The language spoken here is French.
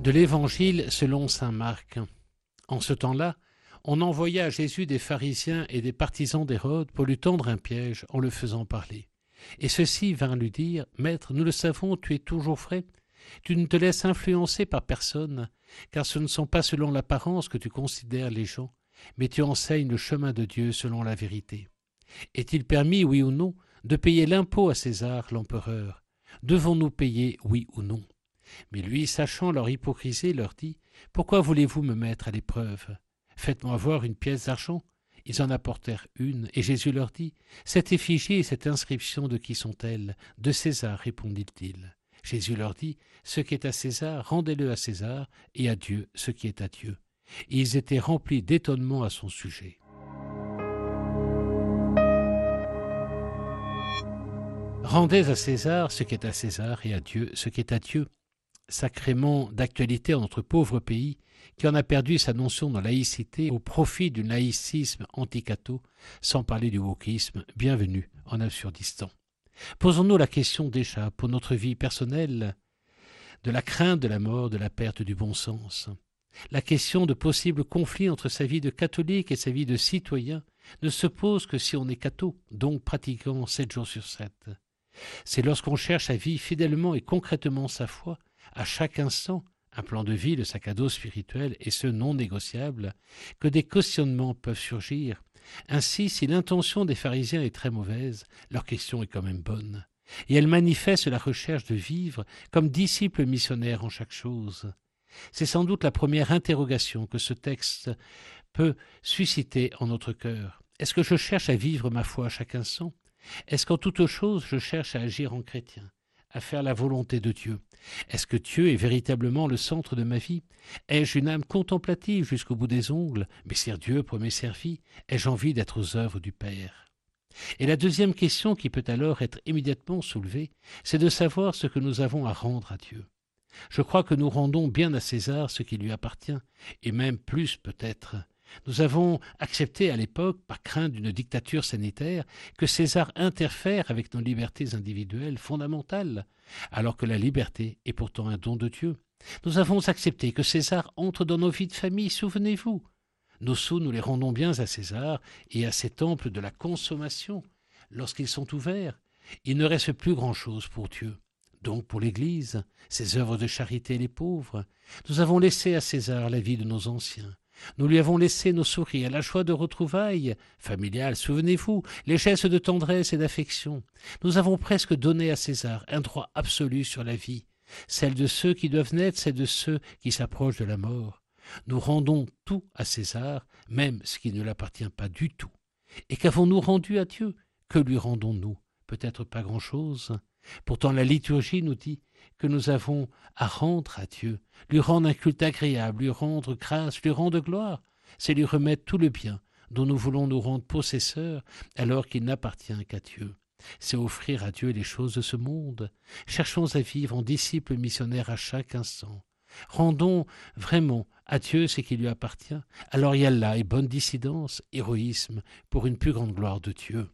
de l'Évangile selon saint Marc. En ce temps-là, on envoya à Jésus des pharisiens et des partisans d'Hérode pour lui tendre un piège en le faisant parler. Et ceux-ci vinrent lui dire Maître, nous le savons, tu es toujours frais. Tu ne te laisses influencer par personne, car ce ne sont pas selon l'apparence que tu considères les gens, mais tu enseignes le chemin de Dieu selon la vérité. Est-il permis, oui ou non, de payer l'impôt à César, l'empereur? Devons-nous payer, oui ou non? Mais lui, sachant leur hypocrisie, leur dit Pourquoi voulez-vous me mettre à l'épreuve? Faites-moi voir une pièce d'argent. Ils en apportèrent une, et Jésus leur dit Cette effigie et cette inscription de qui sont-elles De César, répondit-il. Jésus leur dit Ce qui est à César, rendez-le à César, et à Dieu ce qui est à Dieu. Ils étaient remplis d'étonnement à son sujet. Rendez à César ce qui est à César et à Dieu ce qui est à Dieu. Sacrément d'actualité en notre pauvre pays, qui en a perdu sa notion de laïcité au profit du laïcisme anticato, sans parler du wokisme, bienvenue en Absurdistan. Posons-nous la question déjà, pour notre vie personnelle, de la crainte de la mort, de la perte du bon sens. La question de possibles conflits entre sa vie de catholique et sa vie de citoyen ne se pose que si on est catho, donc pratiquant sept jours sur sept. C'est lorsqu'on cherche à vivre fidèlement et concrètement sa foi, à chaque instant, un plan de vie, le sac à dos spirituel et ce non négociable, que des questionnements peuvent surgir. Ainsi, si l'intention des pharisiens est très mauvaise, leur question est quand même bonne, et elle manifeste la recherche de vivre comme disciples missionnaires en chaque chose. C'est sans doute la première interrogation que ce texte peut susciter en notre cœur. Est-ce que je cherche à vivre ma foi à chaque instant? Est-ce qu'en toute chose je cherche à agir en chrétien, à faire la volonté de Dieu. Est-ce que Dieu est véritablement le centre de ma vie? Ai-je une âme contemplative jusqu'au bout des ongles? Mais sert Dieu pour mes servis Ai-je envie d'être aux œuvres du Père? Et la deuxième question qui peut alors être immédiatement soulevée, c'est de savoir ce que nous avons à rendre à Dieu. Je crois que nous rendons bien à César ce qui lui appartient, et même plus peut-être, nous avons accepté à l'époque, par crainte d'une dictature sanitaire, que César interfère avec nos libertés individuelles fondamentales, alors que la liberté est pourtant un don de Dieu. Nous avons accepté que César entre dans nos vies de famille, souvenez-vous. Nos sous, nous les rendons bien à César et à ces temples de la consommation. Lorsqu'ils sont ouverts, il ne reste plus grand-chose pour Dieu. Donc pour l'Église, ses œuvres de charité et les pauvres, nous avons laissé à César la vie de nos anciens, nous lui avons laissé nos sourires, la joie de retrouvailles familiales, souvenez-vous, les gestes de tendresse et d'affection. Nous avons presque donné à César un droit absolu sur la vie, celle de ceux qui doivent naître, celle de ceux qui s'approchent de la mort. Nous rendons tout à César, même ce qui ne l'appartient pas du tout. Et qu'avons-nous rendu à Dieu? Que lui rendons-nous? Peut-être pas grand-chose. Pourtant la liturgie nous dit que nous avons à rendre à Dieu, lui rendre un culte agréable, lui rendre grâce, lui rendre gloire, c'est lui remettre tout le bien dont nous voulons nous rendre possesseurs alors qu'il n'appartient qu'à Dieu. C'est offrir à Dieu les choses de ce monde. Cherchons à vivre en disciples missionnaires à chaque instant. Rendons vraiment à Dieu ce qui lui appartient. Alors il y a là et bonne dissidence, héroïsme pour une plus grande gloire de Dieu.